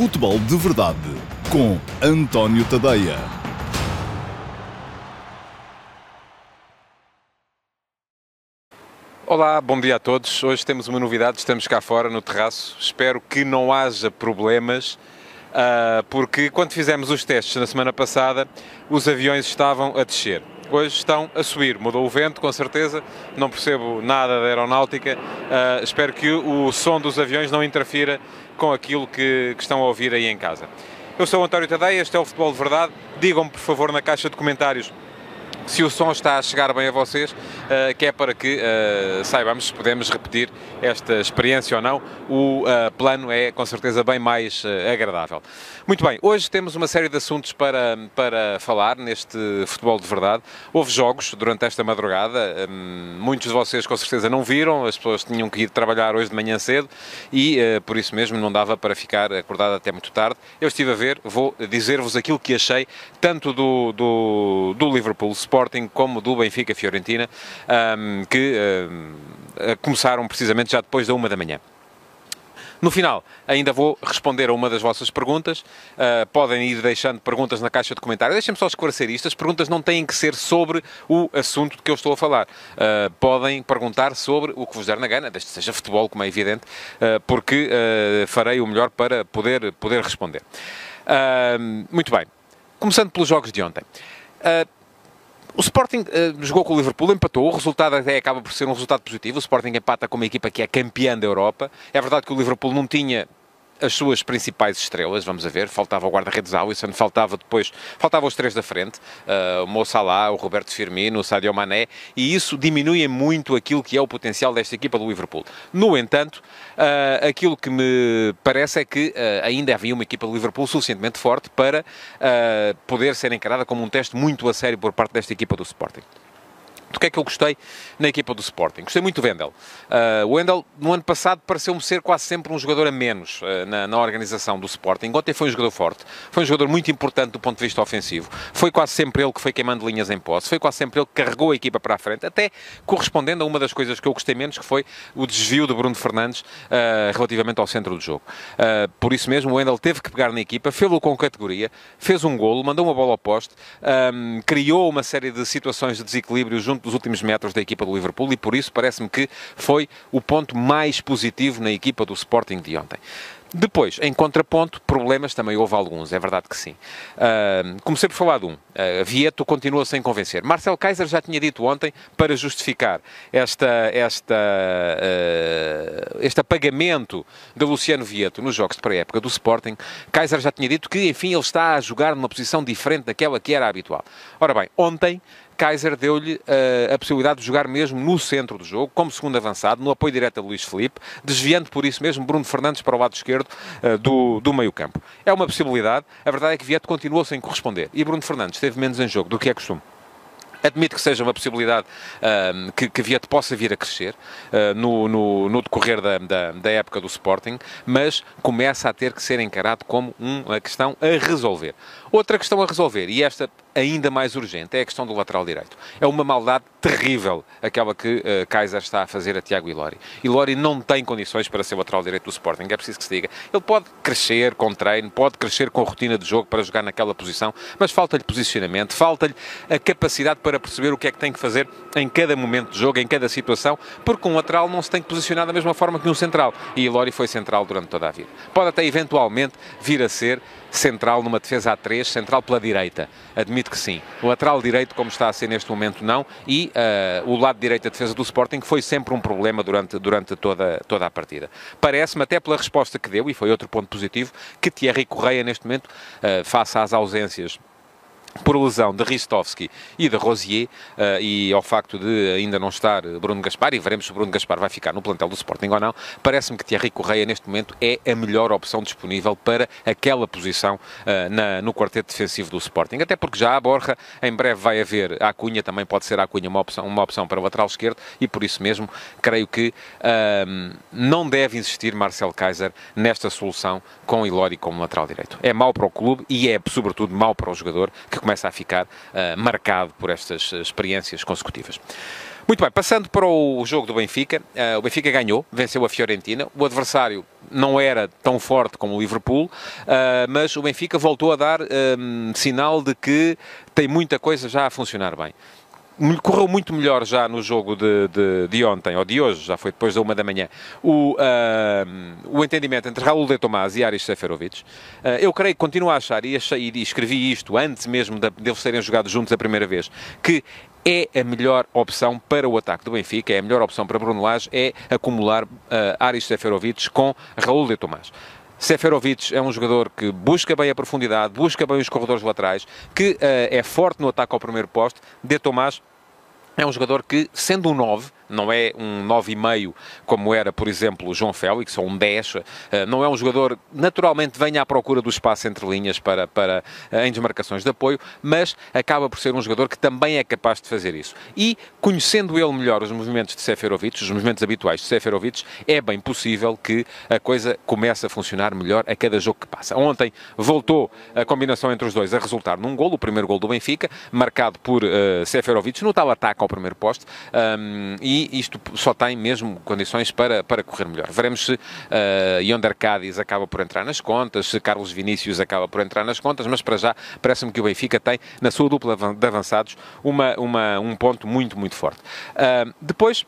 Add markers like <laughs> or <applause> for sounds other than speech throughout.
Futebol de Verdade com António Tadeia. Olá, bom dia a todos. Hoje temos uma novidade, estamos cá fora no terraço. Espero que não haja problemas, ah, porque quando fizemos os testes na semana passada, os aviões estavam a descer. Hoje estão a subir, mudou o vento, com certeza. Não percebo nada da aeronáutica. Ah, espero que o som dos aviões não interfira com aquilo que, que estão a ouvir aí em casa. Eu sou António Tadeia, este é o Futebol de Verdade. Digam-me, por favor, na caixa de comentários se o som está a chegar bem a vocês, uh, que é para que uh, saibamos se podemos repetir esta experiência ou não. O uh, plano é com certeza bem mais agradável. Muito bem, hoje temos uma série de assuntos para, para falar neste futebol de verdade. Houve jogos durante esta madrugada, um, muitos de vocês com certeza não viram, as pessoas tinham que ir trabalhar hoje de manhã cedo e por isso mesmo não dava para ficar acordado até muito tarde. Eu estive a ver, vou dizer-vos aquilo que achei, tanto do, do, do Liverpool Sporting como do Benfica Fiorentina, um, que um, começaram precisamente já depois da uma da manhã. No final, ainda vou responder a uma das vossas perguntas. Uh, podem ir deixando perguntas na caixa de comentários. Deixem-me só esclarecer isto. As perguntas não têm que ser sobre o assunto de que eu estou a falar. Uh, podem perguntar sobre o que vos der na gana, desde que seja futebol, como é evidente, uh, porque farei o melhor para poder, poder responder. muito bem. Começando pelos jogos de ontem. O Sporting uh, jogou com o Liverpool, empatou, o resultado até acaba por ser um resultado positivo. O Sporting empata com uma equipa que é campeã da Europa. É verdade que o Liverpool não tinha as suas principais estrelas, vamos a ver, faltava o guarda-redes Alisson, faltava depois, faltavam os três da frente, uh, o Mo Salah, o Roberto Firmino, o Sadio Mané, e isso diminui muito aquilo que é o potencial desta equipa do Liverpool. No entanto, uh, aquilo que me parece é que uh, ainda havia uma equipa do Liverpool suficientemente forte para poder ser encarada como um teste muito a sério por parte desta equipa do Sporting. Do que é que eu gostei na equipa do Sporting? Gostei muito do Wendel. Uh, o Wendel, no ano passado, pareceu-me ser quase sempre um jogador a menos uh, na, na, organização do Sporting. Ontem foi um jogador forte, foi um jogador muito importante do ponto de vista ofensivo. Foi quase sempre ele que foi queimando linhas em posse, foi quase sempre ele que carregou a equipa para a frente, até correspondendo a uma das coisas que eu gostei menos, que foi o desvio de Bruno Fernandes uh, relativamente ao centro do jogo. por isso mesmo, o Wendel teve que pegar na equipa, fez-o com categoria, fez um golo, mandou uma bola ao poste, um, criou uma série de situações de desequilíbrio junto dos últimos metros da equipa do Liverpool e por isso parece-me que foi o ponto mais positivo na equipa do Sporting de ontem. Depois, em contraponto, problemas também houve alguns, é verdade que sim. Uh, comecei por falar de um. Uh, Vieto continua sem convencer. Marcel Kaiser já tinha dito ontem, para justificar esta, esta, uh, este apagamento de Luciano Vieto nos jogos de pré-época do Sporting, Kaiser já tinha dito que, enfim, ele está a jogar numa posição diferente daquela que era habitual. Ora bem, ontem Kaiser deu-lhe uh, a possibilidade de jogar mesmo no centro do jogo, como segundo avançado, no apoio direto a Luís Felipe, desviando por isso mesmo Bruno Fernandes para o lado esquerdo uh, do, do meio campo. É uma possibilidade, a verdade é que Vieto continuou sem corresponder e Bruno Fernandes teve menos em jogo do que é costume. Admito que seja uma possibilidade que, que Vieto possa vir a crescer uh, no, no, no, decorrer da, da, da, época do Sporting, mas começa a ter que ser encarado como uma questão a resolver. Outra questão a resolver, e esta ainda mais urgente, é a questão do lateral direito. É uma maldade terrível aquela que uh, Kaiser está a fazer a Tiago Ilori. Ilori não tem condições para ser lateral direito do Sporting, é preciso que se diga. Ele pode crescer com treino, pode crescer com rotina de jogo para jogar naquela posição, mas falta-lhe posicionamento, falta-lhe a capacidade para perceber o que é que tem que fazer em cada momento de jogo, em cada situação, porque um lateral não se tem que posicionar da mesma forma que um central. E Ilori foi central durante toda a vida. Pode até eventualmente vir a ser central numa defesa a 3, central pela direita. Admito que sim. O lateral direito, como está a ser neste momento, não. E uh, o lado direito da defesa do Sporting foi sempre um problema durante, durante toda, toda a partida. Parece-me, até pela resposta que deu, e foi outro ponto positivo, que Thierry Correia, neste momento, uh, face às ausências por lesão de Ristovski e de Rosier uh, e ao facto de ainda não estar Bruno Gaspar, e veremos se Bruno Gaspar vai ficar no plantel do Sporting ou não, parece-me que Thierry Correia neste momento é a melhor opção disponível para aquela posição uh, na, no quarteto defensivo do Sporting, até porque já a Borja em breve vai haver a Cunha, também pode ser a Cunha uma opção, uma opção para o lateral esquerdo e por isso mesmo creio que uh, não deve existir Marcel Kaiser nesta solução com Ilori como lateral direito. É mau para o clube e é sobretudo mau para o jogador que começa a ficar uh, marcado por estas experiências consecutivas. Muito bem, passando para o jogo do Benfica, uh, o Benfica ganhou, venceu a Fiorentina. O adversário não era tão forte como o Liverpool, uh, mas o Benfica voltou a dar um, sinal de que tem muita coisa já a funcionar bem correu muito melhor já no jogo de, de, de, ontem, ou de hoje, já foi depois da uma da manhã, o, uh, o entendimento entre Raul de Tomás e Aris Seferovic. Uh, eu creio que continuo a achar, e, achei, e escrevi isto antes mesmo de, de eles serem jogados juntos a primeira vez, que é a melhor opção para o ataque do Benfica, é a melhor opção para Bruno Lage, é acumular uh, Aris Seferovic com Raul de Tomás. Seferovic é um jogador que busca bem a profundidade, busca bem os corredores laterais, que uh, é forte no ataque ao primeiro posto. De Tomás é um jogador que, sendo um 9, não é um 9,5 como era, por exemplo, o João Félix, ou um 10, eh, não é um jogador naturalmente venha à procura do espaço entre linhas para, para, eh, em desmarcações de apoio, mas acaba por ser um jogador que também é capaz de fazer isso. E, conhecendo ele melhor os movimentos de Seferovic, os movimentos habituais de Seferovic, é bem possível que a coisa comece a funcionar melhor a cada jogo que passa. Ontem voltou a combinação entre os dois a resultar num gol, o primeiro gol do Benfica, marcado por uh, Seferovic no tal ataque ao primeiro posto, um, e isto só tem mesmo condições para, para correr melhor. Veremos se uh, Yonder Cádiz acaba por entrar nas contas, se Carlos Vinícius acaba por entrar nas contas, mas para já parece-me que o Benfica tem, na sua dupla de avançados, uma, uma, um ponto muito, muito forte. Uh, depois,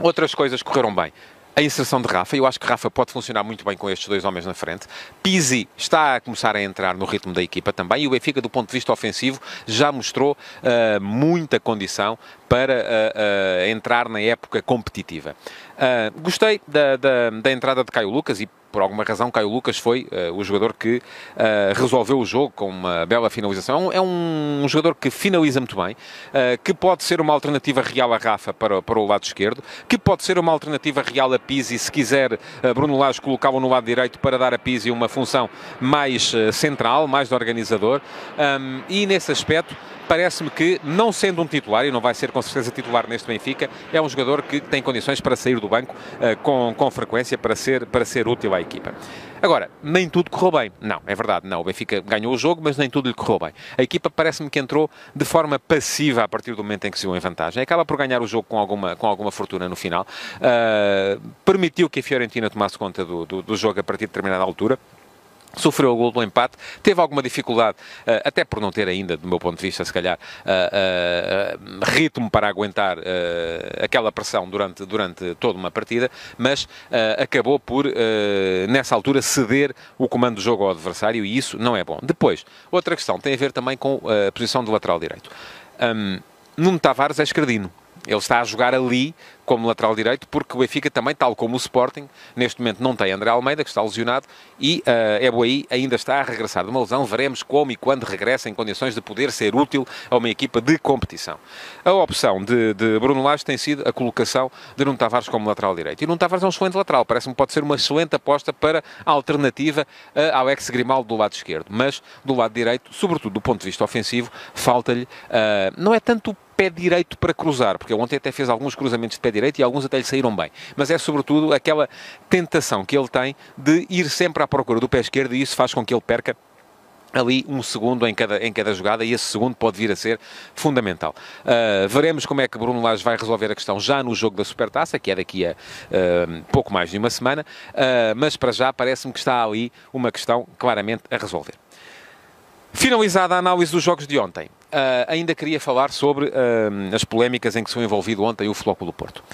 outras coisas correram bem a inserção de Rafa. Eu acho que Rafa pode funcionar muito bem com estes dois homens na frente. Pizzi está a começar a entrar no ritmo da equipa também. E o Benfica, do ponto de vista ofensivo, já mostrou uh, muita condição para uh, uh, entrar na época competitiva. gostei da, da, da entrada de Caio Lucas e por alguma razão, Caio Lucas foi uh, o jogador que uh, resolveu o jogo com uma bela finalização. É um, um jogador que finaliza muito bem, uh, que pode ser uma alternativa real a Rafa para, para o lado esquerdo, que pode ser uma alternativa real a Pizzi, se quiser Bruno Lage colocá-lo no lado direito para dar a Pizzi uma função mais central, mais de organizador. Um, e nesse aspecto, parece-me que, não sendo um titular, e não vai ser com certeza titular neste Benfica, é um jogador que tem condições para sair do banco uh, com, com frequência para ser, para ser útil à equipa. Agora, nem tudo correu bem. Não, é verdade, não. O Benfica ganhou o jogo, mas nem tudo lhe correu bem. A equipa parece-me que entrou de forma passiva a partir do momento em que se viu em vantagem. Acaba por ganhar o jogo com alguma, com alguma fortuna no final. Uh, permitiu que a Fiorentina tomasse conta do, do, do jogo a partir de determinada altura sofreu o gol do empate, teve alguma dificuldade, uh, até por não ter ainda, do meu ponto de vista, se calhar, uh, uh, ritmo para aguentar aquela pressão durante, durante toda uma partida, mas acabou por, nessa altura, ceder o comando do jogo ao adversário e isso não é bom. Depois, outra questão tem a ver também com a posição do lateral direito. Um, Nuno Tavares é escardino. Ele está a jogar ali como lateral direito, porque o Benfica também, tal como o Sporting, neste momento não tem André Almeida, que está lesionado, e uh, Eboaí ainda está a regressar de uma lesão. Veremos como e quando regressa em condições de poder ser útil a uma equipa de competição. A opção de, de Bruno Lage tem sido a colocação de Nuno Tavares como lateral direito. E Nuno Tavares é um excelente lateral, parece-me pode ser uma excelente aposta para a alternativa a Alex Grimaldo do lado esquerdo. Mas do lado direito, sobretudo do ponto de vista ofensivo, falta-lhe, uh, não é tanto o pé direito para cruzar, porque ontem até fez alguns cruzamentos de pé direito e alguns até lhe saíram bem. Mas é sobretudo aquela tentação que ele tem de ir sempre à procura do pé esquerdo e isso faz com que ele perca ali um segundo em cada, em cada jogada e esse segundo pode vir a ser fundamental. Uh, veremos como é que Bruno Lage vai resolver a questão já no jogo da Supertaça, que é daqui a uh, pouco mais de uma semana, uh, mas para já parece-me que está ali uma questão claramente a resolver. Finalizada a análise dos jogos de ontem, Uh, ainda queria falar sobre uh, as polémicas em que sou envolvido ontem o Flóculo Porto.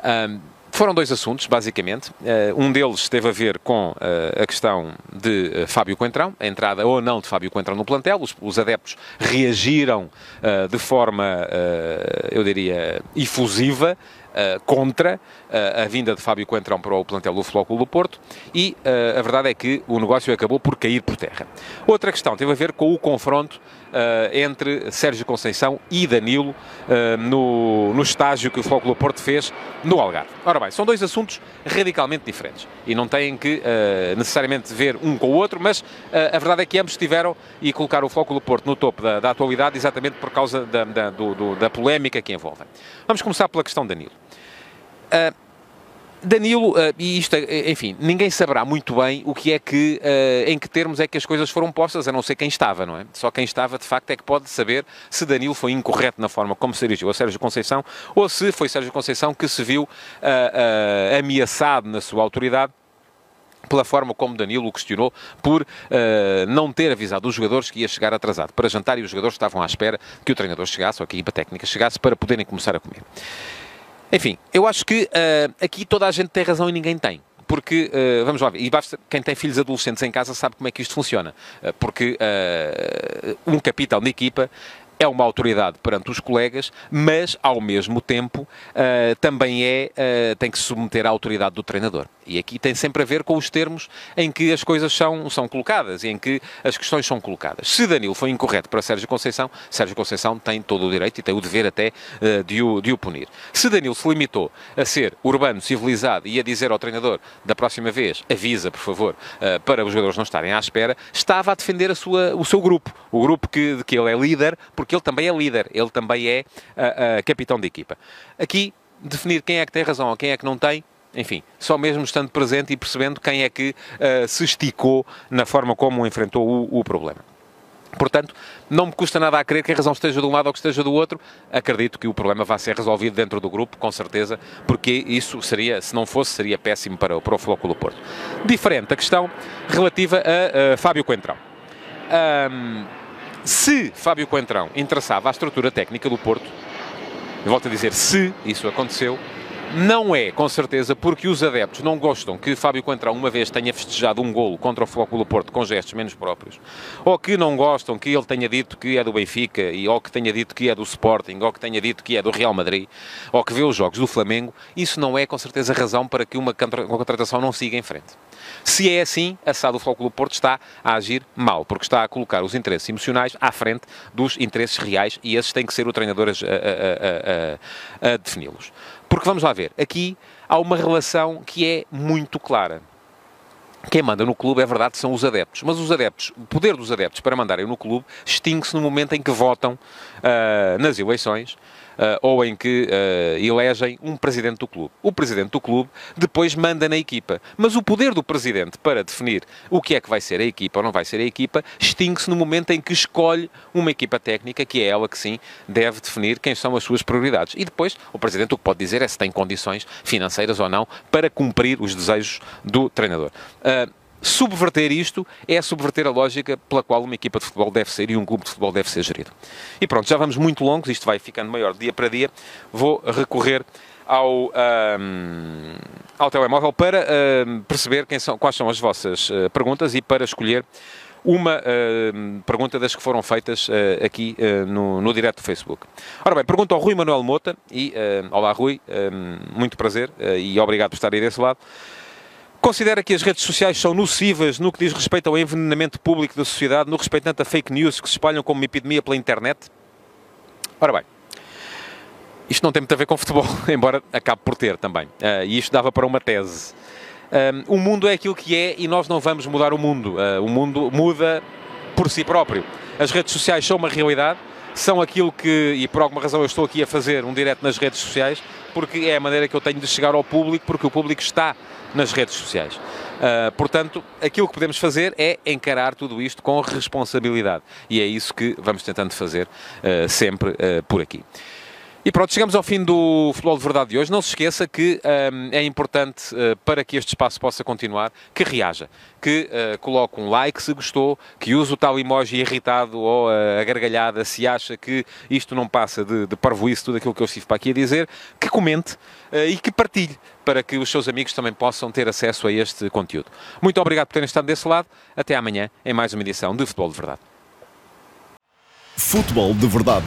Uh, foram dois assuntos, basicamente. um deles teve a ver com a questão de Fábio Coentrão, a entrada ou não de Fábio Coentrão no plantel. Os, os adeptos reagiram de forma, eu diria, efusiva uh, contra uh, a vinda de Fábio Coentrão para o plantel do Flóculo do Porto e uh, a verdade é que o negócio acabou por cair por terra. Outra questão teve a ver com o confronto entre Sérgio Conceição e Danilo no, no estágio que o Flóculo do Porto fez no Algarve. Ora bem, são dois assuntos radicalmente diferentes e não têm que necessariamente ver um com o outro, mas a verdade é que ambos tiveram e colocaram o Flóculo do Porto no topo da, da atualidade exatamente por causa da, da, do, do, da polémica que envolvem. Vamos começar pela questão Danilo. Uh, Danilo, uh, e isto, é, enfim, ninguém saberá muito bem o que é que, uh, em que termos é que as coisas foram postas, a não ser quem estava, não é? Só quem estava, de facto, é que pode saber se Danilo foi incorreto na forma como se dirigiu a Sérgio Conceição ou se foi Sérgio Conceição que se viu uh, ameaçado na sua autoridade pela forma como Danilo o questionou por uh, não ter avisado os jogadores que ia chegar atrasado para jantar e os jogadores estavam à espera que o treinador chegasse ou que a equipa técnica chegasse para poderem começar a comer. Enfim, eu acho que uh, aqui toda a gente tem razão e ninguém tem porque, uh, vamos lá ver, e basta, quem tem filhos adolescentes em casa sabe como é que isto funciona, uh, porque uh, um capitão de equipa é uma autoridade perante os colegas, mas ao mesmo tempo uh, também é, uh, tem que se submeter à autoridade do treinador. E aqui tem sempre a ver com os termos em que as coisas são, são colocadas e em que as questões são colocadas. Se Danilo foi incorreto para Sérgio Conceição, Sérgio Conceição tem todo o direito e tem o dever até uh, de, o, de o punir. Se Danilo se limitou a ser urbano, civilizado e a dizer ao treinador da próxima vez, avisa, por favor, para os jogadores não estarem à espera, estava a defender a sua, o seu grupo, o grupo que, de que ele é líder, porque porque ele também é líder, ele também é uh, uh, capitão de equipa. Aqui, definir quem é que tem razão ou quem é que não tem, enfim, só mesmo estando presente e percebendo quem é que uh, se esticou na forma como enfrentou o, o, problema. Portanto, não me custa nada a crer que a razão esteja de um lado ou que esteja do outro. Acredito que o problema vai ser resolvido dentro do grupo, com certeza, porque isso seria, se não fosse, seria péssimo para, para o Flóculo Porto. Diferente a questão relativa a, a Fábio Coentrão. Um, se Fábio Coentrão interessava a estrutura técnica do Porto, eu volto a dizer se isso aconteceu, não é, com certeza, porque os adeptos não gostam que Fábio Coentrão uma vez tenha festejado um golo contra o Flóculo Porto com gestos menos próprios, ou que não gostam que ele tenha dito que é do Benfica, e, ou que tenha dito que é do Sporting, ou que tenha dito que é do Real Madrid, ou que vê os jogos do Flamengo, isso não é, com certeza, razão para que uma contratação não siga em frente. Se é assim, a SAD do Flóculo Porto está a agir mal, porque está a colocar os interesses emocionais à frente dos interesses reais e esses têm que ser o treinador a, a, a, a defini-los. Porque vamos lá ver, aqui há uma relação que é muito clara. Quem manda no clube, é verdade, são os adeptos. Mas os adeptos, o poder dos adeptos para mandarem no clube extingue-se no momento em que votam uh, nas eleições ou em que uh, elegem um presidente do clube. O presidente do clube depois manda na equipa. Mas o poder do presidente para definir o que é que vai ser a equipa ou não vai ser a equipa extingue-se no momento em que escolhe uma equipa técnica, que é ela que sim deve definir quem são as suas prioridades. E depois o presidente o que pode dizer é se tem condições financeiras ou não para cumprir os desejos do treinador. Uh, subverter isto é subverter a lógica pela qual uma equipa de futebol deve ser e um clube de futebol deve ser gerido. E pronto, já vamos muito longos, isto vai ficando maior dia para dia. Vou recorrer ao, um, ao telemóvel para um, perceber são, quais são as vossas uh, perguntas e para escolher uma uh, pergunta das que foram feitas uh, aqui uh, no, no direto do Facebook. Ora bem, pergunta ao Rui Manuel Mota e, olá Rui, muito prazer e obrigado por estar aí desse lado. Considera que as redes sociais são nocivas no que diz respeito ao envenenamento público da sociedade, no respeito tanto a fake news que se espalham como uma epidemia pela internet? Ora bem, isto não tem muito a ver com futebol, <laughs> embora acabe por ter também. Uh, e isto dava para uma tese. Um, o mundo é aquilo que é e nós não vamos mudar o mundo. Uh, o mundo muda por si próprio. As redes sociais são uma realidade, são aquilo que, e por alguma razão eu estou aqui a fazer um direto nas redes sociais, porque é a maneira que eu tenho de chegar ao público, porque o público está nas redes sociais. Uh, portanto, aquilo que podemos fazer é encarar tudo isto com responsabilidade. E é isso que vamos tentando fazer uh, sempre uh, por aqui. E pronto, chegamos ao fim do Futebol de Verdade de hoje. Não se esqueça que um, é importante, uh, para que este espaço possa continuar, que reaja, que uh, coloque um like se gostou, que use o tal emoji irritado ou uh, a gargalhada se acha que isto não passa de, de parvoíce tudo aquilo que eu estive para aqui a dizer, que comente e que partilhe para que os seus amigos também possam ter acesso a este conteúdo. Muito obrigado por terem estado desse lado. Até amanhã em mais uma edição de Futebol de Verdade. Futebol de Verdade,